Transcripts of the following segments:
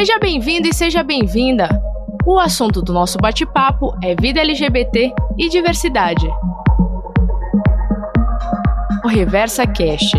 Seja bem-vindo e seja bem-vinda! O assunto do nosso bate-papo é vida LGBT e diversidade. O Reversa Cast.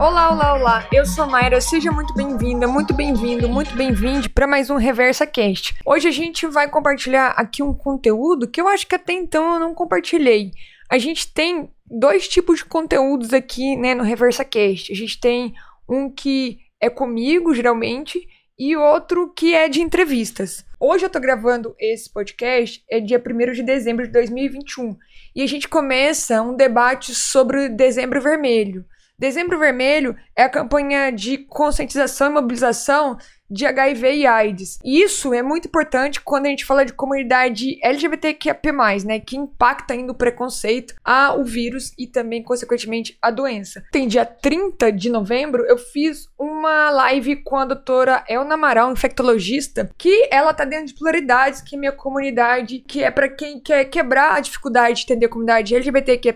Olá, olá, olá. Eu sou Mayra. Seja muito bem-vinda, muito bem-vindo, muito bem-vinde para mais um Reversa Cast. Hoje a gente vai compartilhar aqui um conteúdo que eu acho que até então eu não compartilhei. A gente tem dois tipos de conteúdos aqui, né, no Reversa Cast. A gente tem um que é comigo, geralmente, e outro que é de entrevistas. Hoje eu tô gravando esse podcast, é dia 1 de dezembro de 2021, e a gente começa um debate sobre Dezembro Vermelho. Dezembro Vermelho é a campanha de conscientização e mobilização de HIV e AIDS. E isso é muito importante quando a gente fala de comunidade LGBTQIA+, né, que impacta ainda o preconceito ao vírus e também, consequentemente, a doença. Tem dia 30 de novembro, eu fiz uma live com a doutora Elna Amaral, infectologista, que ela tá dentro de pluralidades, que é minha comunidade, que é para quem quer quebrar a dificuldade de entender a comunidade LGBTQIA+,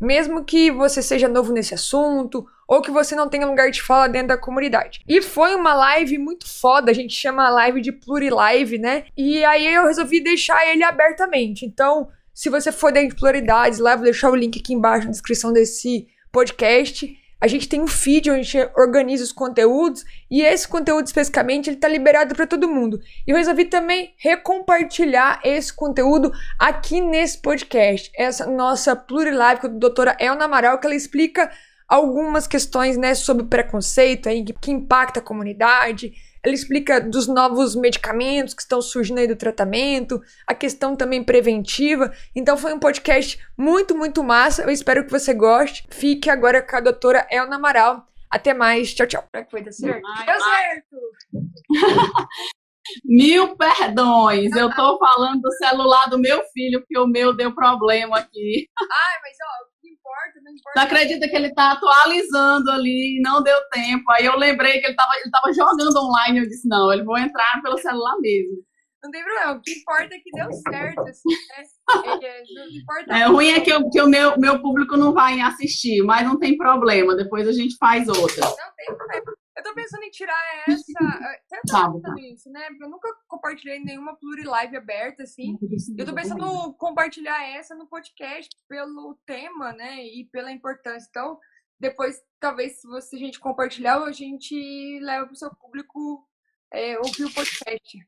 mesmo que você seja novo nesse assunto ou que você não tenha lugar de fala dentro da comunidade. E foi uma live muito foda, a gente chama a live de Plurilive, né? E aí eu resolvi deixar ele abertamente. Então, se você for dentro de Pluralidades, lá vou deixar o link aqui embaixo na descrição desse podcast. A gente tem um feed onde a gente organiza os conteúdos e esse conteúdo especificamente ele tá liberado para todo mundo. E eu resolvi também recompartilhar esse conteúdo aqui nesse podcast. Essa nossa Plurilive com a doutora Elna Amaral, que ela explica algumas questões, né, sobre preconceito aí, que impacta a comunidade, ela explica dos novos medicamentos que estão surgindo aí do tratamento, a questão também preventiva. Então foi um podcast muito, muito massa. Eu espero que você goste. Fique agora com a doutora Elna Amaral. Até mais. Tchau, tchau. Será que foi dar certo? Deu certo! Mil perdões, eu tô falando do celular do meu filho, porque o meu deu problema aqui. Ai, mas ó, importa, não importa. Tu acredita que ele tá atualizando ali, não deu tempo. Aí eu lembrei que ele tava, ele tava jogando online. Eu disse, não, ele vou entrar pelo celular mesmo. Não tem problema, o que importa é que deu certo, assim, né? É, importa é ruim é que, eu, que o meu, meu público não vai assistir, mas não tem problema, depois a gente faz outra. Não tem problema. Eu tô pensando em tirar essa. Até tá, tá. isso, né? Eu nunca compartilhei nenhuma plurilive aberta, assim. Eu tô pensando em compartilhar essa no podcast pelo tema, né? E pela importância. Então, depois, talvez, se você, a gente compartilhar, a gente leva pro seu público é, ouvir o podcast.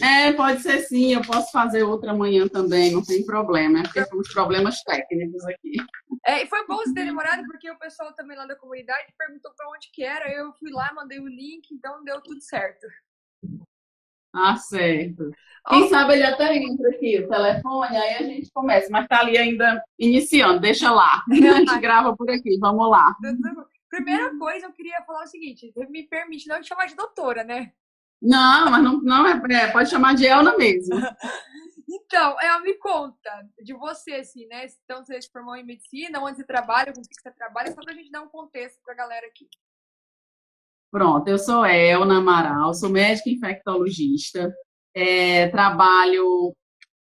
É, pode ser sim, eu posso fazer outra manhã também, não tem problema, é porque temos problemas técnicos aqui. É, e foi bom você ter demorado, porque o pessoal também lá da comunidade perguntou para onde que era, eu fui lá, mandei o link, então deu tudo certo. Ah, certo. Quem oh. sabe ele até entra aqui, o telefone, aí a gente começa, mas tá ali ainda iniciando, deixa lá. A gente grava por aqui, vamos lá. Primeira coisa, eu queria falar o seguinte, me permite não te chamar de doutora, né? Não, mas não, não é, é, pode chamar de Elna mesmo. então, ela me conta de você, assim, né? Então, você se formou em medicina, onde você trabalha, com o que você trabalha, só pra gente dar um contexto pra galera aqui. Pronto, eu sou Elna Amaral, sou médica infectologista, é, trabalho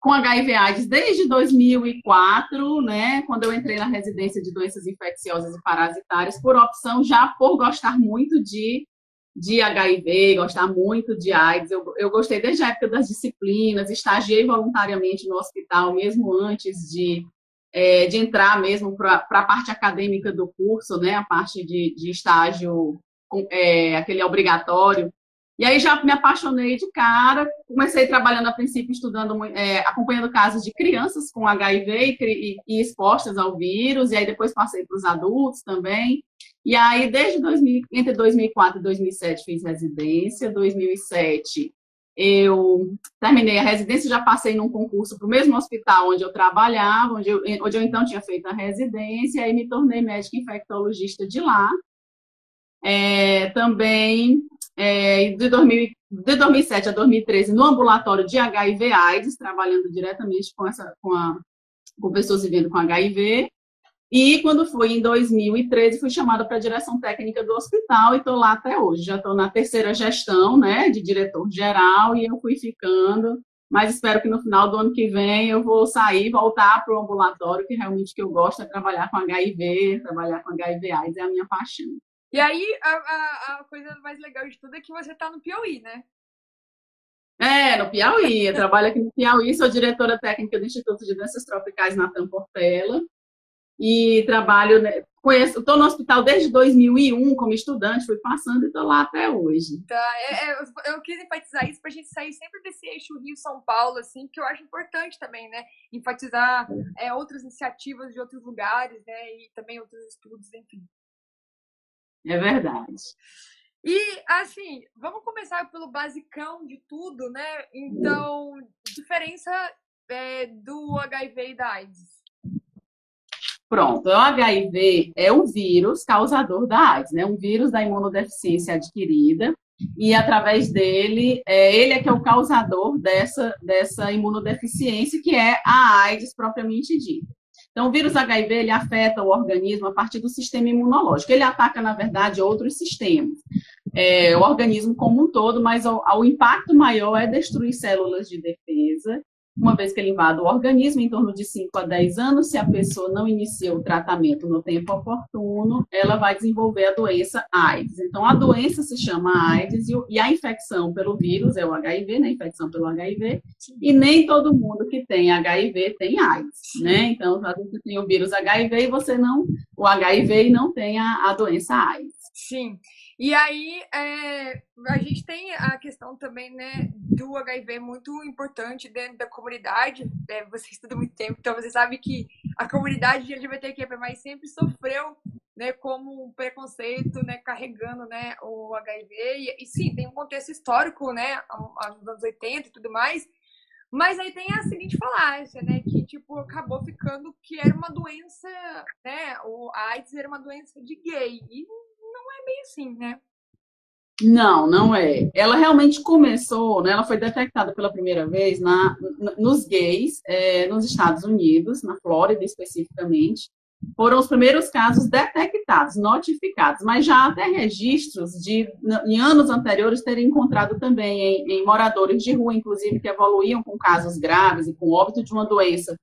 com HIV AIDS desde 2004, né, quando eu entrei na residência de doenças infecciosas e parasitárias, por opção, já por gostar muito de de HIV, gostar muito de AIDS. Eu, eu gostei desde a época das disciplinas, estagiei voluntariamente no hospital, mesmo antes de, é, de entrar mesmo para a parte acadêmica do curso, né, a parte de, de estágio, é, aquele obrigatório. E aí já me apaixonei de cara, comecei trabalhando a princípio estudando, é, acompanhando casos de crianças com HIV e, e, expostas ao vírus, e aí depois passei para os adultos também. E aí, desde 2000, entre 2004 e 2007, fiz residência. 2007, eu terminei a residência, já passei num concurso para o mesmo hospital onde eu trabalhava, onde eu, onde eu então tinha feito a residência, e me tornei médica infectologista de lá. É, também é, de, 2000, de 2007 a 2013 no ambulatório de HIV AIDS, trabalhando diretamente com, essa, com, a, com pessoas vivendo com HIV. E quando fui em 2013, fui chamada para a direção técnica do hospital e estou lá até hoje. Já estou na terceira gestão, né, de diretor geral e eu fui ficando. Mas espero que no final do ano que vem eu vou sair, voltar para o ambulatório, que realmente que eu gosto é trabalhar com HIV, trabalhar com HIV AIDS é a minha paixão. E aí, a, a, a, coisa mais legal de tudo é que você tá no Piauí, né? É, no Piauí. Eu trabalho aqui no Piauí, sou diretora técnica do Instituto de Doenças Tropicais Natan Portela. E trabalho, né, conheço, estou no hospital desde 2001 como estudante, fui passando e estou lá até hoje. Tá, é, é, eu quis enfatizar isso para a gente sair sempre desse eixo Rio-São Paulo, assim, que eu acho importante também, né? Enfatizar é, outras iniciativas de outros lugares, né? E também outros estudos, enfim. É verdade. E, assim, vamos começar pelo basicão de tudo, né? Então, diferença é, do HIV e da AIDS. Pronto, o HIV é o vírus causador da AIDS, né? Um vírus da imunodeficiência adquirida e através dele, é, ele é que é o causador dessa, dessa imunodeficiência, que é a AIDS propriamente dita. Então, o vírus HIV ele afeta o organismo a partir do sistema imunológico. Ele ataca, na verdade, outros sistemas, é, o organismo como um todo, mas o, o impacto maior é destruir células de defesa uma vez que ele invade o organismo, em torno de 5 a 10 anos, se a pessoa não inicia o tratamento no tempo oportuno, ela vai desenvolver a doença AIDS. Então, a doença se chama AIDS e a infecção pelo vírus é o HIV, né? Infecção pelo HIV, e nem todo mundo que tem HIV tem AIDS, né? Então, você tem o vírus HIV e você não, o HIV e não tem a, a doença AIDS. Sim. E aí, é, a gente tem a questão também, né, do HIV muito importante dentro da comunidade. É, você estuda muito tempo, então você sabe que a comunidade LGBTQIA+, sempre sofreu, né, como um preconceito, né, carregando, né, o HIV. E, e sim, tem um contexto histórico, né, nos anos 80 e tudo mais, mas aí tem a seguinte falácia, né? Que, tipo, acabou ficando que era uma doença, né? O AIDS era uma doença de gay. E bem assim, né? Não, não é. Ela realmente começou, né, ela foi detectada pela primeira vez na, nos gays é, nos Estados Unidos, na Flórida especificamente. Foram os primeiros casos detectados, notificados, mas já até registros de, em anos anteriores, terem encontrado também em, em moradores de rua, inclusive, que evoluíam com casos graves e com óbito de uma doença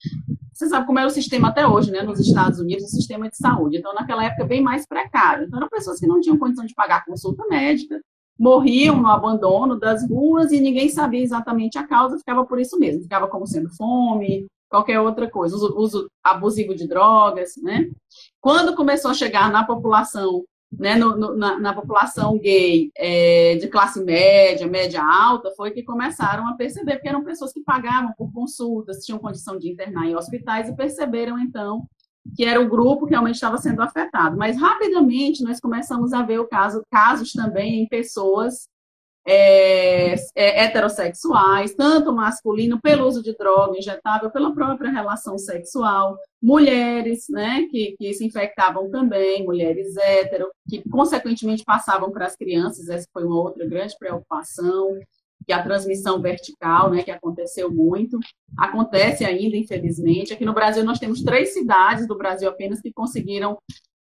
você sabe como era o sistema até hoje, né, nos Estados Unidos, o sistema de saúde. Então, naquela época, bem mais precário. Então, eram pessoas que não tinham condição de pagar consulta médica, morriam no abandono das ruas e ninguém sabia exatamente a causa, ficava por isso mesmo. Ficava como sendo fome, qualquer outra coisa, uso, uso abusivo de drogas, né? Quando começou a chegar na população né, no, no, na, na, população gay é, de classe média, média alta, foi que começaram a perceber, porque eram pessoas que pagavam por consultas, tinham condição de internar em hospitais e perceberam, então, que era o grupo que realmente estava sendo afetado. Mas, rapidamente, nós começamos a ver o caso, casos também em pessoas é, é, heterossexuais, tanto masculino, pelo uso de droga injetável, pela própria relação sexual, mulheres, né, que, que se infectavam também, mulheres hétero, que consequentemente passavam para as crianças, essa foi uma outra grande preocupação, que a transmissão vertical, né, que aconteceu muito, acontece ainda, infelizmente. Aqui no Brasil nós temos três cidades do Brasil apenas que conseguiram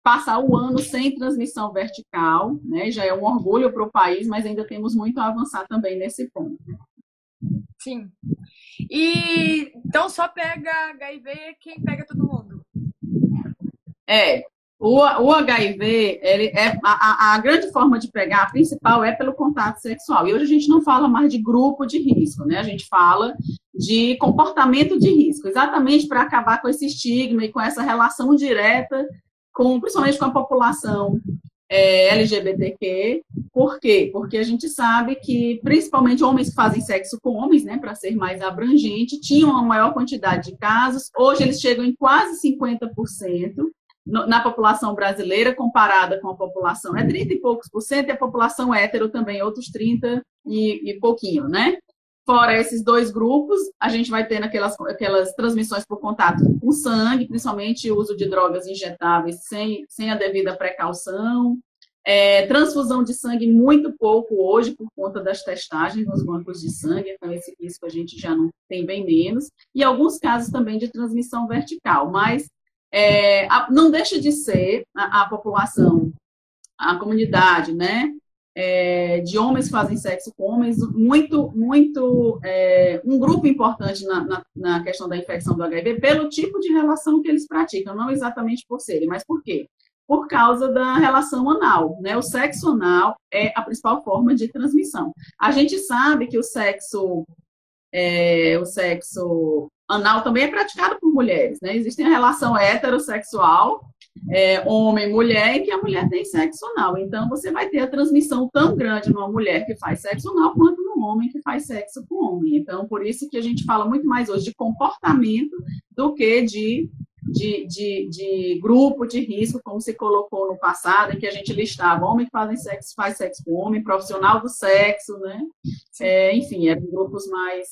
passar o ano sem transmissão vertical, né? Já é um orgulho para o país, mas ainda temos muito a avançar também nesse ponto. Sim. E então só pega HIV quem pega todo mundo. É. O, o HIV, ele é a, a grande forma de pegar, a principal é pelo contato sexual. E hoje a gente não fala mais de grupo de risco, né? A gente fala de comportamento de risco, exatamente para acabar com esse estigma e com essa relação direta com, principalmente com a população é, LGBTQ. Por quê? Porque a gente sabe que, principalmente homens que fazem sexo com homens, né, para ser mais abrangente, tinham uma maior quantidade de casos. Hoje eles chegam em quase 50% na população brasileira, comparada com a população, é 30 e poucos por cento, e a população hétero também, outros 30 e, e pouquinho, né? Fora esses dois grupos, a gente vai ter aquelas, aquelas transmissões por contato com sangue, principalmente o uso de drogas injetáveis sem, sem a devida precaução. É, transfusão de sangue muito pouco hoje por conta das testagens nos bancos de sangue, então esse risco a gente já não tem bem menos. E alguns casos também de transmissão vertical, mas é, não deixa de ser a, a população, a comunidade, né? É, de homens fazem sexo com homens, muito, muito, é, um grupo importante na, na, na, questão da infecção do HIV, pelo tipo de relação que eles praticam, não exatamente por serem, mas por quê? por causa da relação anal, né? O sexo anal é a principal forma de transmissão. A gente sabe que o sexo, é, o sexo anal também é praticado por mulheres, né? Existe a relação heterossexual, é, homem mulher, em que a mulher tem sexo anal. Então, você vai ter a transmissão tão grande numa mulher que faz sexo anal quanto num homem que faz sexo com homem. Então, por isso que a gente fala muito mais hoje de comportamento do que de de, de, de, grupo de risco, como se colocou no passado, em que a gente listava homem que fazem sexo, faz sexo com homem, profissional do sexo, né? É, enfim, eram grupos mais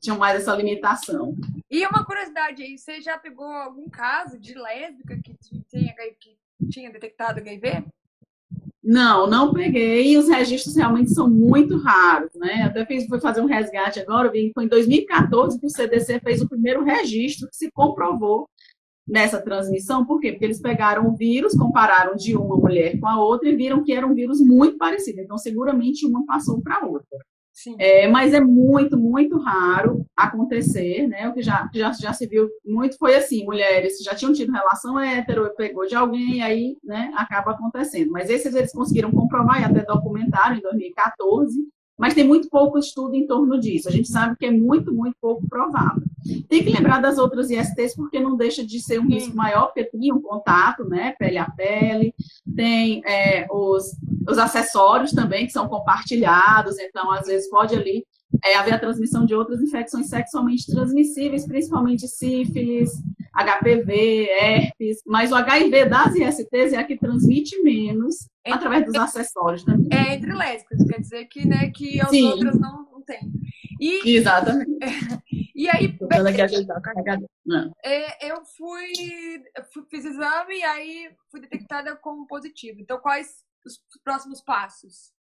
tinham mais essa limitação. E uma curiosidade aí, você já pegou algum caso de lésbica que tinha, que tinha detectado HIV? Não, não peguei. E os registros realmente são muito raros, né? Até fiz, fui fazer um resgate agora, vi, foi em 2014 que o CDC fez o primeiro registro que se comprovou nessa transmissão, por quê? Porque eles pegaram o vírus, compararam de uma mulher com a outra e viram que era um vírus muito parecido. Então, seguramente uma passou para a outra. É, mas é muito, muito raro acontecer, né? O que já, já, já se viu muito foi assim, mulheres já tinham tido relação hétero, pegou de alguém, aí né, acaba acontecendo. Mas esses eles conseguiram comprovar e até documentaram em 2014, mas tem muito pouco estudo em torno disso. A gente sabe que é muito, muito pouco provável. Tem que lembrar das outras ISTs, porque não deixa de ser um risco maior, porque tem um contato, né, pele a pele, tem é, os, os acessórios também, que são compartilhados, então, às vezes, pode ali é, haver a transmissão de outras infecções sexualmente transmissíveis, principalmente sífilis, HPV, herpes, mas o HIV das ISTs é a que transmite menos entre, através dos acessórios também. É entre lésbicas, quer dizer que, né, que as Sim. outras não, não têm. E, Exatamente. E aí. é, eu fui, fiz exame e aí fui detectada como positivo. Então, quais os próximos passos?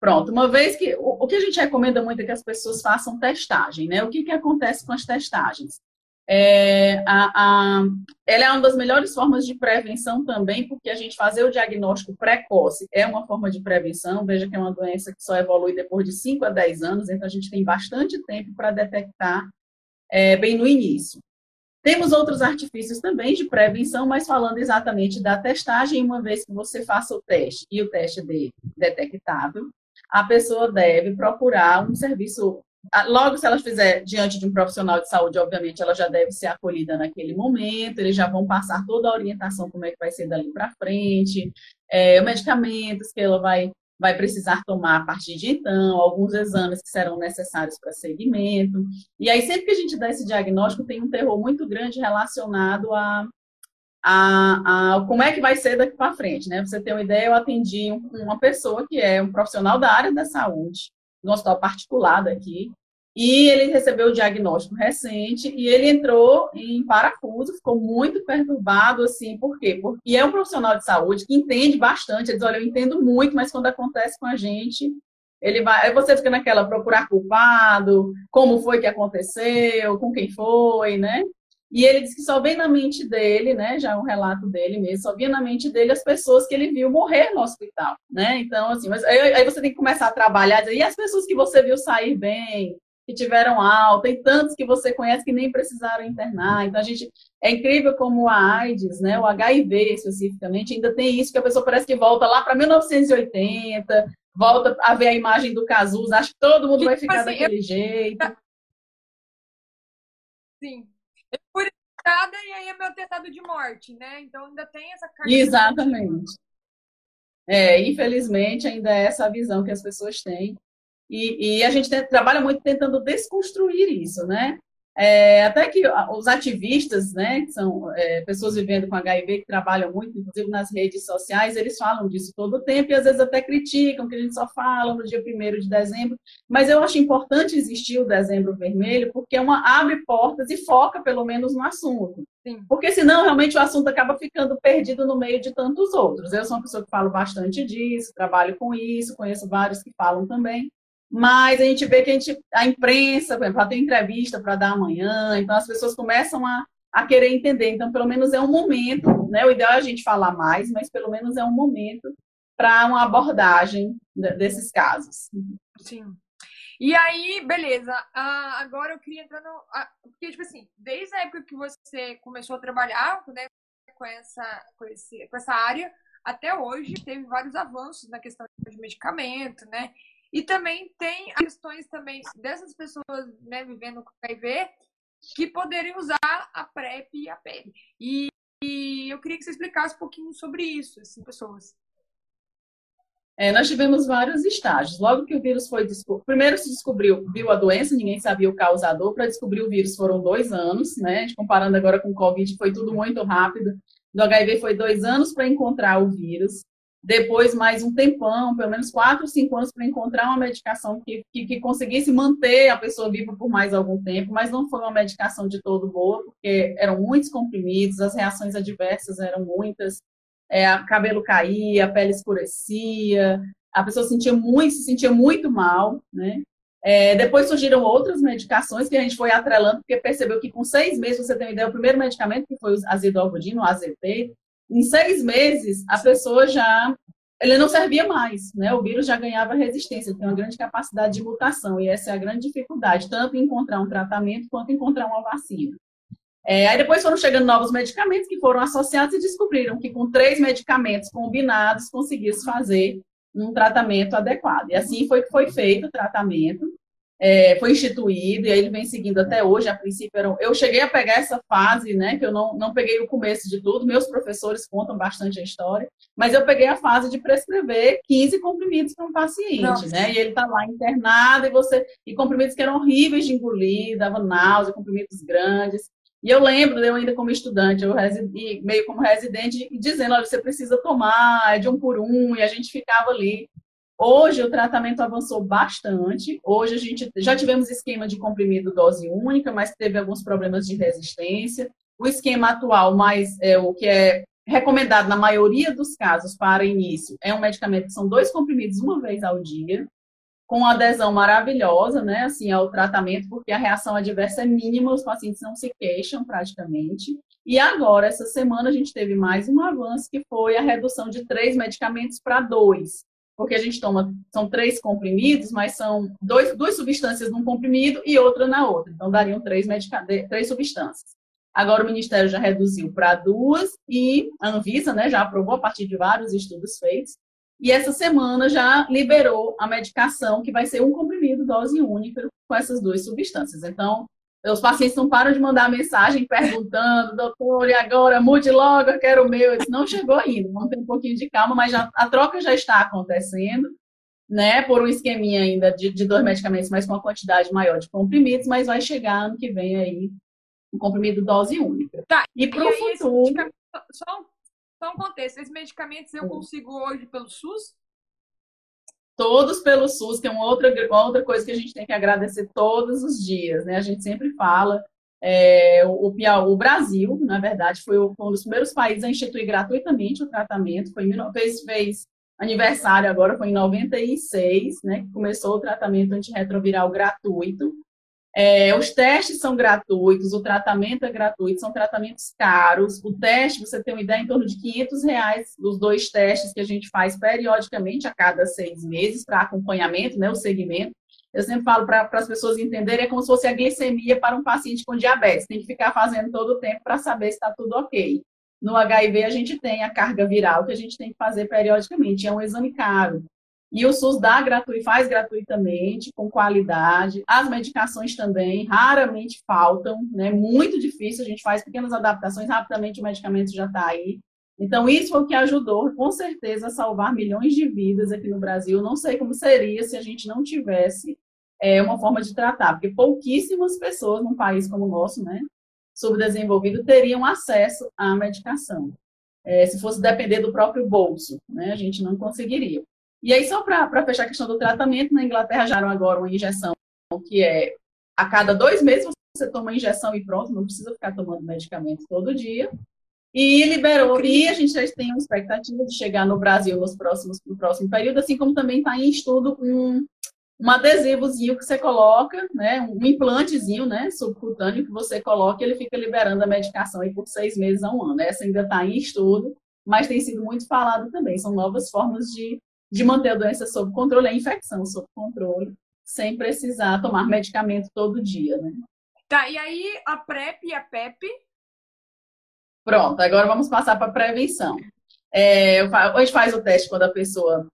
Pronto, uma vez que. O, o que a gente recomenda muito é que as pessoas façam testagem, né? O que, que acontece com as testagens? É, a, a, ela é uma das melhores formas de prevenção também, porque a gente fazer o diagnóstico precoce é uma forma de prevenção. Veja que é uma doença que só evolui depois de 5 a 10 anos, então a gente tem bastante tempo para detectar é, bem no início. Temos outros artifícios também de prevenção, mas falando exatamente da testagem, uma vez que você faça o teste e o teste de detectável, a pessoa deve procurar um serviço logo, se ela fizer diante de um profissional de saúde, obviamente, ela já deve ser acolhida naquele momento, eles já vão passar toda a orientação como é que vai ser dali para frente, é, medicamentos que ela vai, vai precisar tomar a partir de então, alguns exames que serão necessários para seguimento. E aí, sempre que a gente dá esse diagnóstico, tem um terror muito grande relacionado a, a, a, como é que vai ser daqui para frente, né? Pra você ter uma ideia, eu atendi uma pessoa que é um profissional da área da saúde, no hospital particular daqui, e ele recebeu o diagnóstico recente e ele entrou em parafuso, ficou muito perturbado, assim, por quê? Porque é um profissional de saúde que entende bastante, ele diz, olha, eu entendo muito, mas quando acontece com a gente, ele vai, aí você fica naquela procurar culpado, como foi que aconteceu, com quem foi, né? E ele disse que só vem na mente dele, né? Já é um relato dele mesmo, só vinha na mente dele as pessoas que ele viu morrer no hospital, né? Então, assim, mas aí, aí você tem que começar a trabalhar, dizer, e as pessoas que você viu sair bem, que tiveram alta, tem tantos que você conhece que nem precisaram internar. Então, a gente. É incrível como a AIDS, né? O HIV especificamente, ainda tem isso, que a pessoa parece que volta lá para 1980, volta a ver a imagem do Casus, acho que todo mundo vai ficar assim, daquele eu... jeito. Sim fui detectada e aí é meu atestado de morte, né? Então ainda tem essa carga. Exatamente. É, infelizmente, ainda é essa visão que as pessoas têm. E, e a gente tem, trabalha muito tentando desconstruir isso, né? É, até que os ativistas, né, que são é, pessoas vivendo com HIV, que trabalham muito, inclusive nas redes sociais, eles falam disso todo o tempo e às vezes até criticam que a gente só fala no dia 1 de dezembro. Mas eu acho importante existir o dezembro vermelho, porque é uma abre portas e foca pelo menos no assunto. Sim. Porque senão realmente o assunto acaba ficando perdido no meio de tantos outros. Eu sou uma pessoa que falo bastante disso, trabalho com isso, conheço vários que falam também mas a gente vê que a, gente, a imprensa, ela tem entrevista para dar amanhã, então as pessoas começam a, a querer entender. Então, pelo menos é um momento, né? O ideal é a gente falar mais, mas pelo menos é um momento para uma abordagem desses casos. Sim. E aí, beleza. Uh, agora eu queria entrar no. Uh, porque, tipo assim, desde a época que você começou a trabalhar, né? com essa, com, esse, com essa área até hoje. Teve vários avanços na questão de medicamento, né? E também tem questões também dessas pessoas né, vivendo com HIV que poderiam usar a PrEP e a PEP. E, e eu queria que você explicasse um pouquinho sobre isso, assim, pessoas. É, nós tivemos vários estágios. Logo que o vírus foi descoberto, primeiro se descobriu, viu a doença, ninguém sabia o causador. Para descobrir o vírus foram dois anos, né? Comparando agora com o Covid, foi tudo muito rápido. Do HIV foi dois anos para encontrar o vírus. Depois, mais um tempão, pelo menos quatro, cinco anos, para encontrar uma medicação que, que, que, conseguisse manter a pessoa viva por mais algum tempo, mas não foi uma medicação de todo boa, porque eram muitos comprimidos, as reações adversas eram muitas é, o cabelo caía, a pele escurecia, a pessoa sentia muito, se sentia muito mal, né? É, depois surgiram outras medicações que a gente foi atrelando, porque percebeu que com seis meses, você tem ideia, o primeiro medicamento, que foi o azidovudino, o AZT, em seis meses, a pessoa já, ele não servia mais, né? O vírus já ganhava resistência, tem uma grande capacidade de mutação, e essa é a grande dificuldade, tanto em encontrar um tratamento, quanto em encontrar uma vacina. É, aí depois foram chegando novos medicamentos que foram associados e descobriram que com três medicamentos combinados conseguia-se fazer um tratamento adequado. E assim foi que foi feito o tratamento, é, foi instituído, e aí ele vem seguindo até hoje. A princípio, eram, eu cheguei a pegar essa fase, né, que eu não, não peguei o começo de tudo, meus professores contam bastante a história, mas eu peguei a fase de prescrever 15 comprimidos para um paciente, Nossa. né, e ele está lá internado, e você, e comprimidos que eram horríveis de engolir, dava náusea, comprimidos grandes, e eu lembro, eu ainda como estudante, eu residi, meio como residente, dizendo, olha, você precisa tomar, é de um por um, e a gente ficava ali. Hoje o tratamento avançou bastante. Hoje a gente já tivemos esquema de comprimido dose única, mas teve alguns problemas de resistência. O esquema atual, mais é, o que é recomendado na maioria dos casos para início, é um medicamento que são dois comprimidos uma vez ao dia com adesão maravilhosa, né, assim, ao tratamento, porque a reação adversa é mínima, os pacientes não se queixam praticamente. E agora, essa semana, a gente teve mais um avanço, que foi a redução de três medicamentos para dois. Porque a gente toma, são três comprimidos, mas são dois, duas substâncias num comprimido e outra na outra. Então, dariam três, três substâncias. Agora, o Ministério já reduziu para duas e a Anvisa né, já aprovou a partir de vários estudos feitos e essa semana já liberou a medicação, que vai ser um comprimido, dose única, com essas duas substâncias. Então, os pacientes não param de mandar mensagem perguntando, doutor, e agora? Mude logo, eu quero o meu. Eu disse, não chegou ainda, vamos ter um pouquinho de calma, mas já, a troca já está acontecendo, né? Por um esqueminha ainda de, de dois medicamentos, mas com uma quantidade maior de comprimidos, mas vai chegar ano que vem aí um comprimido dose única. Tá, e para o futuro. Só só um contexto, esses medicamentos eu consigo hoje pelo SUS? Todos pelo SUS, que é uma outra, uma outra coisa que a gente tem que agradecer todos os dias, né? A gente sempre fala. É, o, o, Brasil, na verdade, foi, um dos primeiros países a instituir gratuitamente o tratamento. Foi, fez, fez aniversário agora, foi em 96, né? Que começou o tratamento antirretroviral gratuito. É, os testes são gratuitos, o tratamento é gratuito, são tratamentos caros. O teste, você tem uma ideia, em torno de 500 reais os dois testes que a gente faz periodicamente, a cada seis meses, para acompanhamento, né, o segmento. Eu sempre falo para as pessoas entenderem, é como se fosse a glicemia para um paciente com diabetes. Tem que ficar fazendo todo o tempo para saber se está tudo ok. No HIV, a gente tem a carga viral que a gente tem que fazer periodicamente. É um exame caro. E o SUS dá gratuito, faz gratuitamente, com qualidade. As medicações também raramente faltam, né? Muito difícil, a gente faz pequenas adaptações, rapidamente o medicamento já está aí. Então, isso foi o que ajudou, com certeza, a salvar milhões de vidas aqui no Brasil. Não sei como seria se a gente não tivesse é, uma forma de tratar, porque pouquíssimas pessoas num país como o nosso, né, subdesenvolvido, teriam acesso à medicação. É, se fosse depender do próprio bolso, né, a gente não conseguiria. E aí, só para fechar a questão do tratamento, na Inglaterra já agora uma injeção que é a cada dois meses você toma injeção e pronto, não precisa ficar tomando medicamento todo dia. E liberou, e a gente já tem uma expectativa de chegar no Brasil nos próximos, no próximo período, assim como também está em estudo um, um adesivozinho que você coloca, né, um implantezinho, né, subcutâneo que você coloca e ele fica liberando a medicação aí por seis meses a um ano. Essa ainda está em estudo, mas tem sido muito falado também. São novas formas de de manter a doença sob controle, a infecção sob controle, sem precisar tomar medicamento todo dia, né? Tá, e aí a PrEP e a PEP Pronto, agora vamos passar para prevenção. É, a gente faz o teste quando a pessoa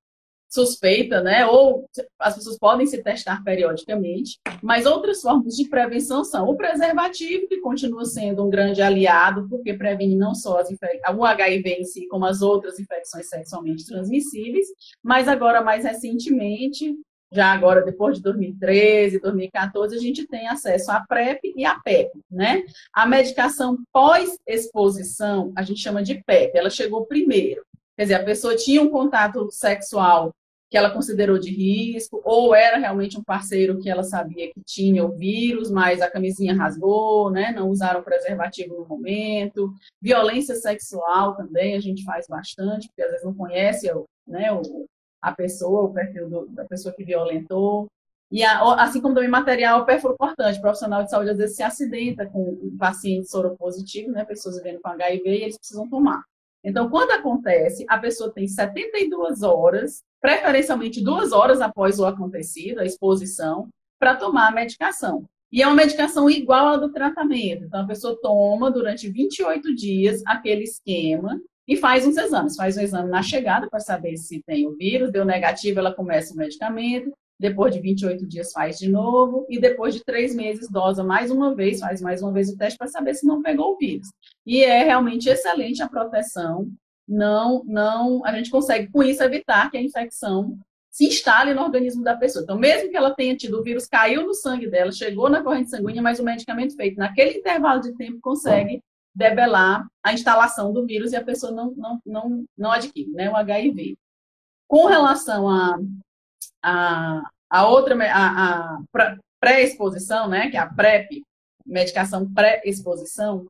suspeita, né? Ou as pessoas podem se testar periodicamente, mas outras formas de prevenção são o preservativo, que continua sendo um grande aliado, porque previne não só as o HIV em si, como as outras infecções sexualmente transmissíveis, mas agora, mais recentemente, já agora depois de 2013, 2014, a gente tem acesso à PrEP e à PEP, né? A medicação pós-exposição, a gente chama de PEP, ela chegou primeiro. Quer dizer, a pessoa tinha um contato sexual que ela considerou de risco, ou era realmente um parceiro que ela sabia que tinha o vírus, mas a camisinha rasgou, né? Não usaram preservativo no momento. Violência sexual também a gente faz bastante, porque às vezes não conhece né, a pessoa, o perfil do, da pessoa que violentou. E a, assim como também material importante, o profissional de saúde às vezes se acidenta com um paciente soropositivo, né? Pessoas vivendo com HIV e eles precisam tomar. Então, quando acontece, a pessoa tem 72 horas, preferencialmente duas horas após o acontecido, a exposição, para tomar a medicação. E é uma medicação igual à do tratamento. Então, a pessoa toma durante 28 dias aquele esquema e faz uns exames. Faz um exame na chegada para saber se tem o vírus, deu negativo, ela começa o medicamento depois de 28 dias faz de novo, e depois de três meses dosa mais uma vez, faz mais uma vez o teste para saber se não pegou o vírus. E é realmente excelente a proteção, não, não, a gente consegue com isso evitar que a infecção se instale no organismo da pessoa. Então, mesmo que ela tenha tido o vírus, caiu no sangue dela, chegou na corrente sanguínea, mas o medicamento feito naquele intervalo de tempo consegue debelar a instalação do vírus e a pessoa não, não, não, não adquire né, o HIV. Com relação a a, a outra, a, a pré-exposição, né, que é a PrEP, medicação pré-exposição,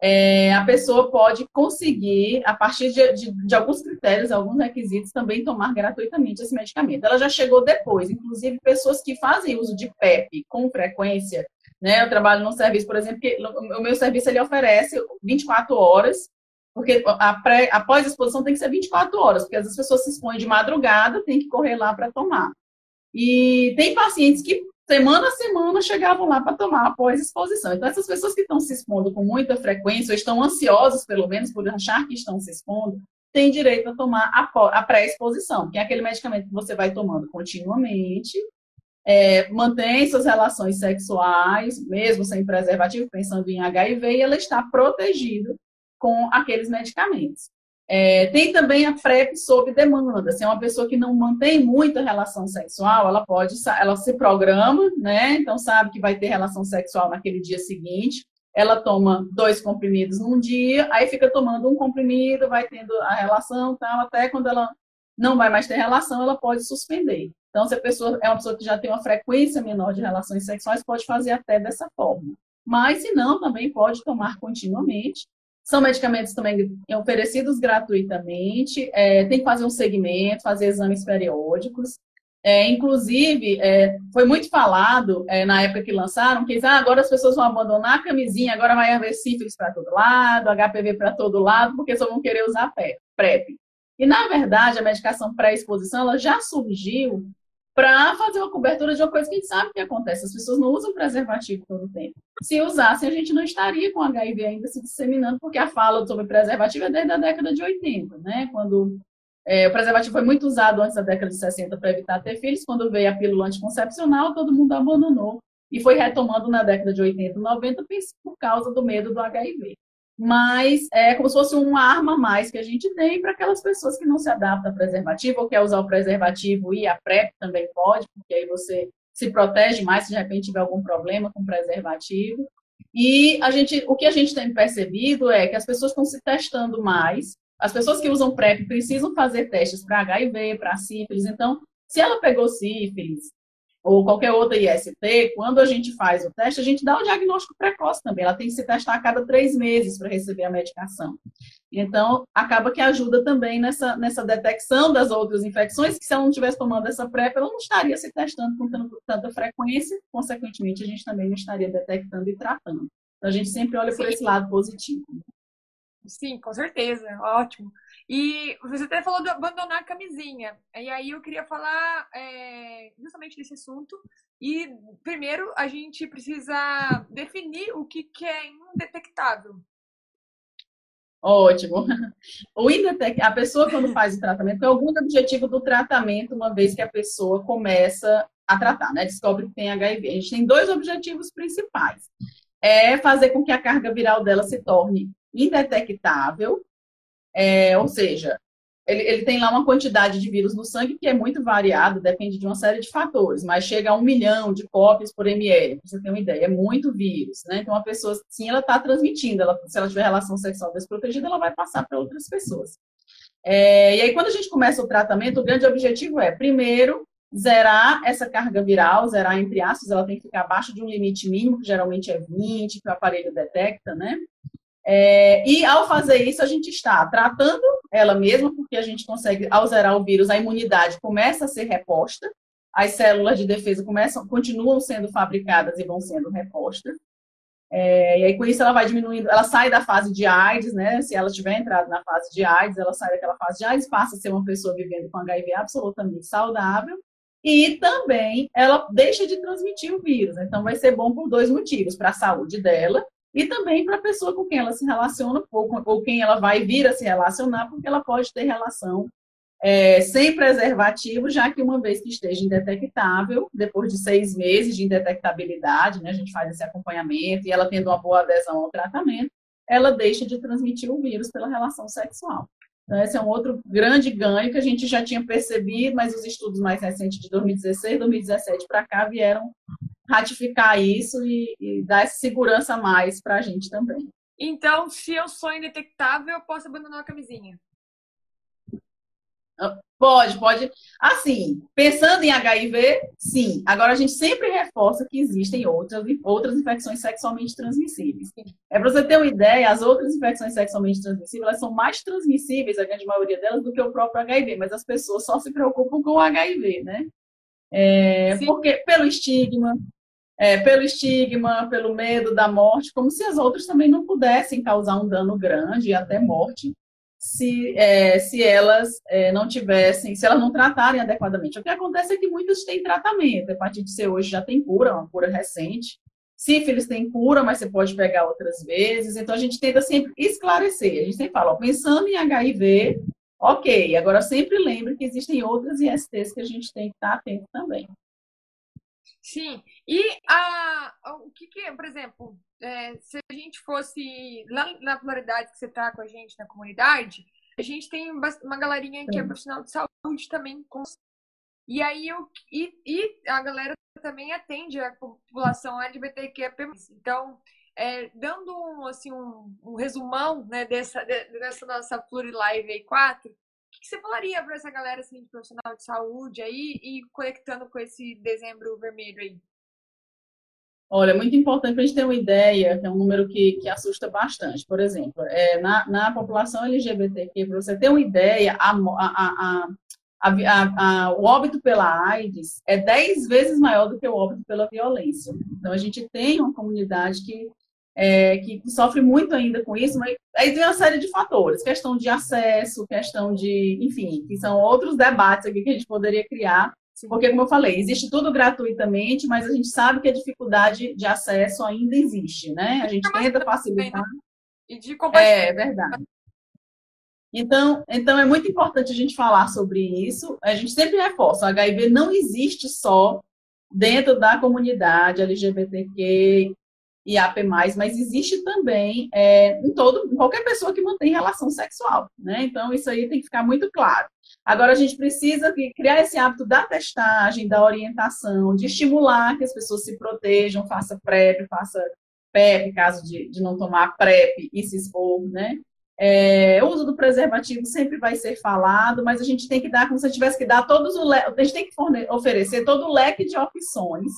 é, a pessoa pode conseguir, a partir de, de, de, alguns critérios, alguns requisitos, também tomar gratuitamente esse medicamento. Ela já chegou depois, inclusive pessoas que fazem uso de PEP com frequência, né? Eu trabalho num serviço, por exemplo, que o meu serviço ele oferece 24 horas porque a, pré, a pós-exposição tem que ser 24 horas, porque as pessoas se expõem de madrugada, tem que correr lá para tomar. E tem pacientes que semana a semana chegavam lá para tomar após exposição. Então, essas pessoas que estão se expondo com muita frequência, ou estão ansiosas, pelo menos, por achar que estão se expondo, têm direito a tomar a, pré-exposição, que é aquele medicamento que você vai tomando continuamente, é, mantém suas relações sexuais, mesmo sem preservativo, pensando em HIV, e ela está protegida com aqueles medicamentos. É, tem também a PrEP sob demanda. Se é uma pessoa que não mantém muita relação sexual, ela pode, ela se programa, né? Então sabe que vai ter relação sexual naquele dia seguinte. Ela toma dois comprimidos num dia, aí fica tomando um comprimido, vai tendo a relação, tal, até quando ela não vai mais ter relação, ela pode suspender. Então, se a pessoa é uma pessoa que já tem uma frequência menor de relações sexuais, pode fazer até dessa forma. Mas, se não, também pode tomar continuamente. São medicamentos também oferecidos gratuitamente, é, tem que fazer um segmento, fazer exames periódicos. É, inclusive, é, foi muito falado é, na época que lançaram que ah, agora as pessoas vão abandonar a camisinha, agora vai haver sífilis para todo lado, HPV para todo lado, porque só vão querer usar PrEP. E, na verdade, a medicação pré-exposição ela já surgiu para fazer uma cobertura de uma coisa que a gente sabe que acontece. As pessoas não usam preservativo todo o tempo. Se usassem, a gente não estaria com HIV ainda se disseminando, porque a fala sobre preservativo é desde a década de 80, né? Quando é, o preservativo foi muito usado antes da década de 60 para evitar ter filhos, quando veio a pílula anticoncepcional, todo mundo abandonou e foi retomando na década de 80 e 90 por causa do medo do HIV mas é como se fosse uma arma a mais que a gente tem para aquelas pessoas que não se adaptam a preservativo ou quer usar o preservativo e a PrEP também pode, porque aí você se protege mais se de repente tiver algum problema com preservativo. E a gente, o que a gente tem percebido é que as pessoas estão se testando mais. As pessoas que usam PrEP precisam fazer testes para HIV, para sífilis. Então, se ela pegou sífilis, ou qualquer outra IST, quando a gente faz o teste, a gente dá o diagnóstico precoce também. Ela tem que se testar a cada três meses para receber a medicação. Então, acaba que ajuda também nessa, nessa detecção das outras infecções, que se ela não estivesse tomando essa PrEP, ela não estaria se testando com tanta frequência, consequentemente, a gente também não estaria detectando e tratando. Então, a gente sempre olha por esse lado positivo. Sim, com certeza, ótimo. E você até falou de abandonar a camisinha. E aí eu queria falar é, justamente desse assunto. E primeiro a gente precisa definir o que, que é indetectável. Ótimo. O Indetec, a pessoa quando faz o tratamento, tem algum objetivo do tratamento, uma vez que a pessoa começa a tratar, né? Descobre que tem HIV. A gente tem dois objetivos principais. É fazer com que a carga viral dela se torne indetectável, é, ou seja, ele, ele, tem lá uma quantidade de vírus no sangue que é muito variado, depende de uma série de fatores, mas chega a um milhão de cópias por ml, para você ter uma ideia, é muito vírus, né? Então, a pessoa, sim, ela está transmitindo, ela, se ela tiver relação sexual desprotegida, ela vai passar para outras pessoas. É, e aí, quando a gente começa o tratamento, o grande objetivo é, primeiro, zerar essa carga viral, zerar entre aspas, ela tem que ficar abaixo de um limite mínimo, que geralmente é 20, que o aparelho detecta, né? É, e ao fazer isso, a gente está tratando ela mesma, porque a gente consegue, ao zerar o vírus, a imunidade começa a ser reposta, as células de defesa começam, continuam sendo fabricadas e vão sendo repostas. É, e aí, com isso, ela vai diminuindo, ela sai da fase de AIDS, né? Se ela tiver entrado na fase de AIDS, ela sai daquela fase de AIDS, passa a ser uma pessoa vivendo com HIV absolutamente saudável. E também ela deixa de transmitir o vírus. Então, vai ser bom por dois motivos: para a saúde dela e também para a pessoa com quem ela se relaciona ou, ou quem ela vai vir a se relacionar, porque ela pode ter relação é, sem preservativo, já que uma vez que esteja indetectável, depois de seis meses de indetectabilidade, né, a gente faz esse acompanhamento e ela tendo uma boa adesão ao tratamento, ela deixa de transmitir o vírus pela relação sexual. Então, esse é um outro grande ganho que a gente já tinha percebido, mas os estudos mais recentes de 2016, 2017 para cá vieram ratificar isso e, e dar essa segurança a mais para a gente também. Então, se eu sou indetectável, eu posso abandonar a camisinha? Ah, pode, pode. Assim, pensando em HIV, sim. Agora, a gente sempre reforça que existem outras, outras infecções sexualmente transmissíveis. É para você ter uma ideia, as outras infecções sexualmente transmissíveis elas são mais transmissíveis, a grande maioria delas, do que o próprio HIV, mas as pessoas só se preocupam com o HIV, né? É, porque pelo estigma, é, pelo estigma, pelo medo da morte, como se as outras também não pudessem causar um dano grande e até morte se, é, se elas é, não tivessem, se elas não tratarem adequadamente. O que acontece é que muitas têm tratamento. A hepatite C hoje já tem cura, uma cura recente. Sífilis tem cura, mas você pode pegar outras vezes. Então a gente tenta sempre esclarecer. A gente sempre fala, ó, pensando em HIV, ok. Agora sempre lembre que existem outras ISTs que a gente tem que estar atento também. Sim. E a, o que, que por exemplo, é, se a gente fosse lá na pluralidade que você está com a gente na comunidade, a gente tem uma galerinha que é profissional de saúde também. E aí eu, e, e a galera também atende a população LGBTQIA+. Então, é, dando um, assim, um, um resumão né, dessa, dessa nossa Plurilive aí 4, o que você falaria para essa galera assim, de profissional de saúde aí e conectando com esse dezembro vermelho aí? Olha, é muito importante para a gente ter uma ideia, que é um número que, que assusta bastante. Por exemplo, é, na, na população LGBTQ, para você ter uma ideia, a, a, a, o óbito pela AIDS é 10 vezes maior do que o óbito pela violência. Então, a gente tem uma comunidade que é, que sofre muito ainda com isso, mas aí tem uma série de fatores, questão de acesso, questão de, enfim, que são outros debates aqui que a gente poderia criar, porque, como eu falei, existe tudo gratuitamente, mas a gente sabe que a dificuldade de acesso ainda existe, né? A gente tenta facilitar. E de compartilhar. É, verdade. Então, então, é muito importante a gente falar sobre isso. A gente sempre reforça, o HIV não existe só dentro da comunidade LGBTQ, e AP+, mas existe também é, em todo, qualquer pessoa que mantém relação sexual, né? Então, isso aí tem que ficar muito claro. Agora, a gente precisa criar esse hábito da testagem, da orientação, de estimular que as pessoas se protejam, faça PrEP, faça PEP, caso de, de não tomar PrEP e se expor, né? É, o uso do preservativo sempre vai ser falado, mas a gente tem que dar, como se tivesse que dar todos o a gente tem que oferecer todo o leque de opções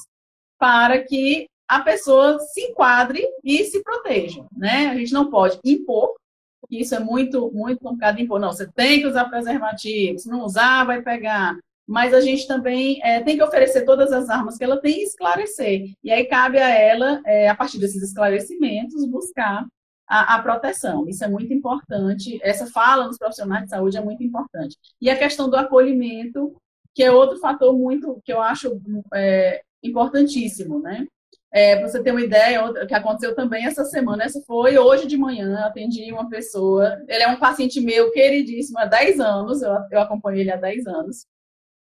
para que a pessoa se enquadre e se proteja, né? A gente não pode impor, porque isso é muito, muito complicado impor. Não, você tem que usar preservativo, se não usar, vai pegar. Mas a gente também é, tem que oferecer todas as armas que ela tem e esclarecer. E aí cabe a ela, é, a partir desses esclarecimentos, buscar a, a, proteção. Isso é muito importante. Essa fala nos profissionais de saúde é muito importante. E a questão do acolhimento, que é outro fator muito que eu acho é, importantíssimo, né? É, você ter uma ideia, o que aconteceu também essa semana, essa foi hoje de manhã, atendi uma pessoa, ele é um paciente meu queridíssimo há 10 anos, eu, eu acompanho ele há 10 anos.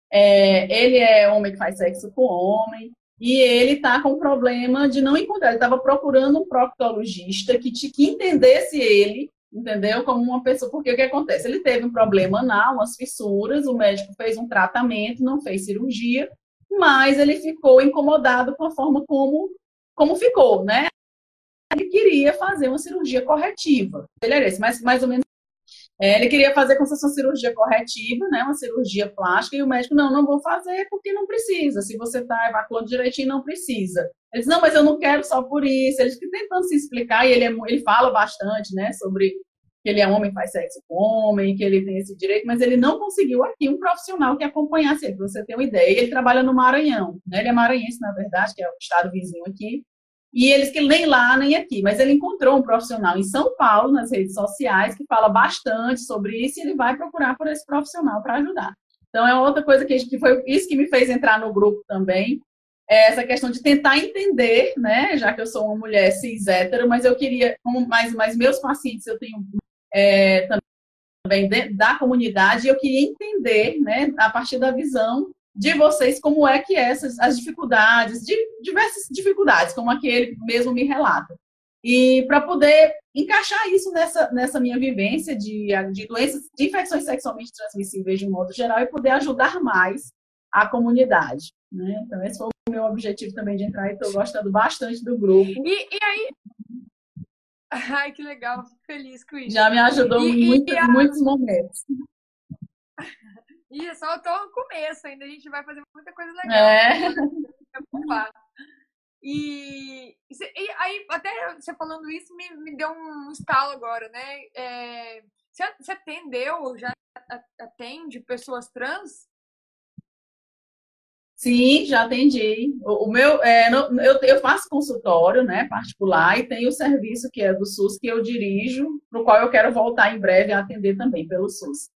É, ele é homem que faz sexo com homem, e ele está com problema de não encontrar, ele estava procurando um proctologista que, que entendesse ele, entendeu? Como uma pessoa, porque o que acontece? Ele teve um problema anal, umas fissuras, o médico fez um tratamento, não fez cirurgia, mas ele ficou incomodado com a forma como, como ficou, né? Ele queria fazer uma cirurgia corretiva. Ele era esse, mas mais ou menos. É, ele queria fazer como se cirurgia corretiva, né? Uma cirurgia plástica, e o médico, não, não vou fazer porque não precisa. Se você está evacuando direitinho, não precisa. Ele disse, não, mas eu não quero só por isso. Ele fica tentando se explicar, e ele, é, ele fala bastante, né, sobre que ele é homem, faz sexo com homem, que ele tem esse direito, mas ele não conseguiu aqui um profissional que acompanhasse ele, para você ter uma ideia. Ele trabalha no Maranhão, né? Ele é maranhense, na verdade, que é o estado vizinho aqui. E eles que nem lá, nem aqui, mas ele encontrou um profissional em São Paulo, nas redes sociais, que fala bastante sobre isso, e ele vai procurar por esse profissional para ajudar. Então, é outra coisa que, que foi isso que me fez entrar no grupo também, é essa questão de tentar entender, né, já que eu sou uma mulher cis hétero, mas eu queria, como mais, mais meus pacientes, eu tenho é, também da comunidade, eu queria entender, né, a partir da visão de vocês, como é que essas, as dificuldades, de diversas dificuldades, como aquele mesmo me relata. E para poder encaixar isso nessa, nessa minha vivência de, de doenças, de infecções sexualmente transmissíveis de um modo geral e poder ajudar mais a comunidade. Né? Então, esse foi o meu objetivo também de entrar e estou gostando bastante do grupo. E, e aí, Ai, que legal, fico feliz com isso. Já me ajudou em muito, a... muitos momentos. E é só tô no começo ainda, a gente vai fazer muita coisa legal. É. E, e aí, até você falando isso, me, me deu um estalo agora, né? É, você, você atendeu, já atende pessoas trans? Sim, já atendi. O, o meu, é, no, eu, eu, faço consultório, né, particular, e tenho o serviço que é do SUS que eu dirijo, para o qual eu quero voltar em breve a atender também pelo SUS.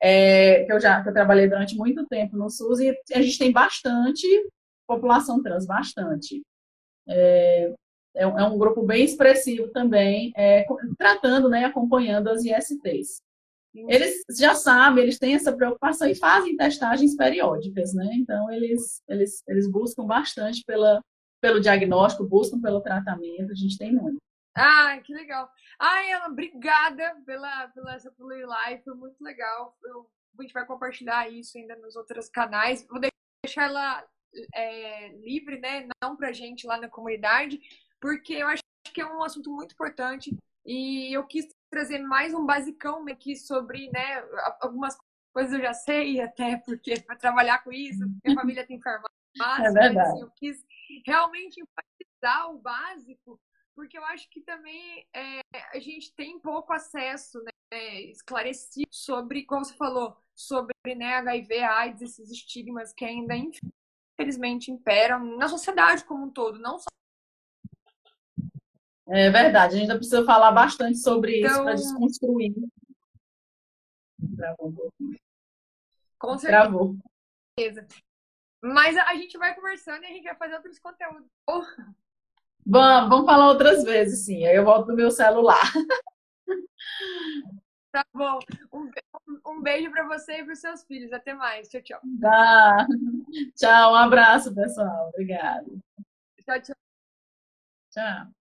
É, que eu já que eu trabalhei durante muito tempo no SUS e a gente tem bastante população trans, bastante. É, é, é um grupo bem expressivo também, é, tratando, né, acompanhando as ISTs. Eles já sabem, eles têm essa preocupação e fazem testagens periódicas, né? Então, eles, eles, eles buscam bastante pela, pelo diagnóstico, buscam pelo tratamento, a gente tem muito. Ah, que legal. Ai, Ana, obrigada pela, pela essa Live, foi muito legal. Eu, a gente vai compartilhar isso ainda nos outros canais. Vou deixar ela é, livre, né? Não pra gente lá na comunidade, porque eu acho que é um assunto muito importante e eu quis trazer mais um basicão aqui sobre, né, algumas coisas eu já sei até porque para trabalhar com isso, minha família tem farmácia, é verdade. Assim, eu quis realmente enfatizar o básico, porque eu acho que também é, a gente tem pouco acesso, né, esclarecido sobre, como você falou, sobre né, HIV, AIDS, esses estigmas que ainda infelizmente imperam na sociedade como um todo, não só é verdade, a gente ainda precisa falar bastante sobre então... isso para desconstruir. Travou um pouquinho. Com certeza. Travou. Mas a gente vai conversando e a gente vai fazer outros conteúdos. Vamos, vamos falar outras vezes, sim. Aí eu volto no meu celular. Tá bom. Um, um beijo para você e para os seus filhos. Até mais. Tchau, tchau. Tá. Tchau, um abraço, pessoal. Obrigada. Tchau, tchau. Tchau.